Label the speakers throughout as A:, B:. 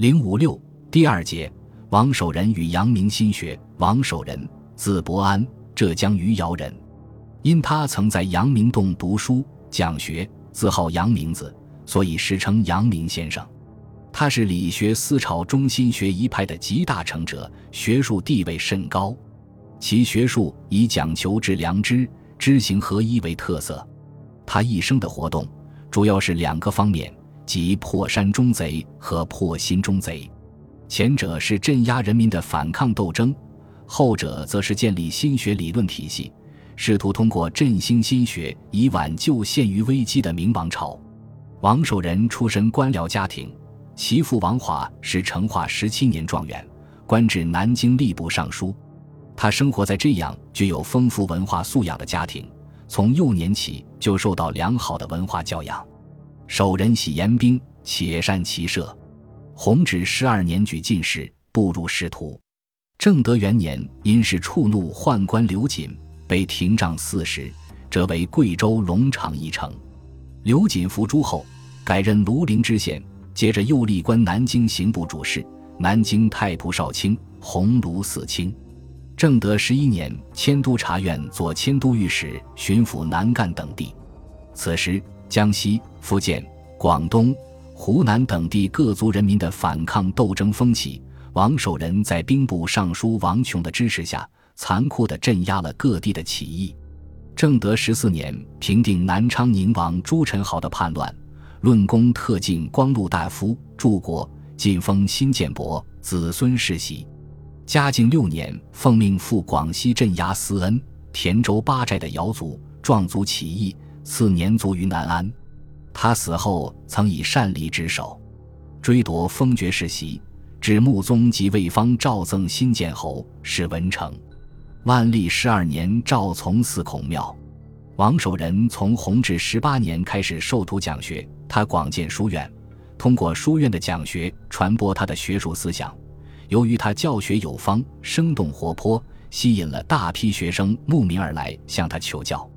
A: 零五六第二节，王守仁与阳明心学。王守仁，字伯安，浙江余姚人。因他曾在阳明洞读书讲学，自号阳明子，所以时称阳明先生。他是理学思潮中心学一派的集大成者，学术地位甚高。其学术以讲求致良知、知行合一为特色。他一生的活动主要是两个方面。即破山中贼和破心中贼，前者是镇压人民的反抗斗争，后者则是建立心学理论体系，试图通过振兴心学以挽救陷于危机的明王朝。王守仁出身官僚家庭，其父王华是成化十七年状元，官至南京吏部尚书。他生活在这样具有丰富文化素养的家庭，从幼年起就受到良好的文化教养。守仁喜严兵，且善骑射。弘治十二年举进士，步入仕途。正德元年，因是触怒宦官刘瑾，被廷杖四十，折为贵州龙场一城。刘瑾伏诛后，改任庐陵知县，接着又历官南京刑部主事、南京太仆少卿、鸿胪四卿。正德十一年，迁都察院做迁都御史，巡抚南赣等地。此时。江西、福建、广东、湖南等地各族人民的反抗斗争风起，王守仁在兵部尚书王琼的支持下，残酷地镇压了各地的起义。正德十四年，平定南昌宁王朱宸濠的叛乱，论功特进光禄大夫，柱国，晋封新建伯，子孙世袭。嘉靖六年，奉命赴广西镇压思恩、田州八寨的瑶族、壮族起义。次年卒于南安，他死后曾以善礼职守，追夺封爵世袭，至穆宗及魏方诏赠新建侯，是文成。万历十二年诏从祀孔庙。王守仁从弘治十八年开始授徒讲学，他广建书院，通过书院的讲学传播他的学术思想。由于他教学有方、生动活泼，吸引了大批学生慕名而来向他求教。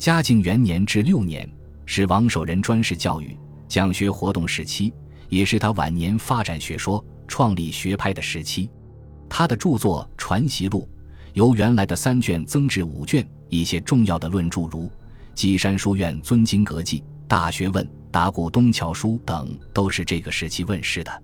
A: 嘉靖元年至六年是王守仁专事教育、讲学活动时期，也是他晚年发展学说、创立学派的时期。他的著作《传习录》由原来的三卷增至五卷，一些重要的论著如《基山书院尊经阁记》《大学问》《达古东桥书》等，都是这个时期问世的。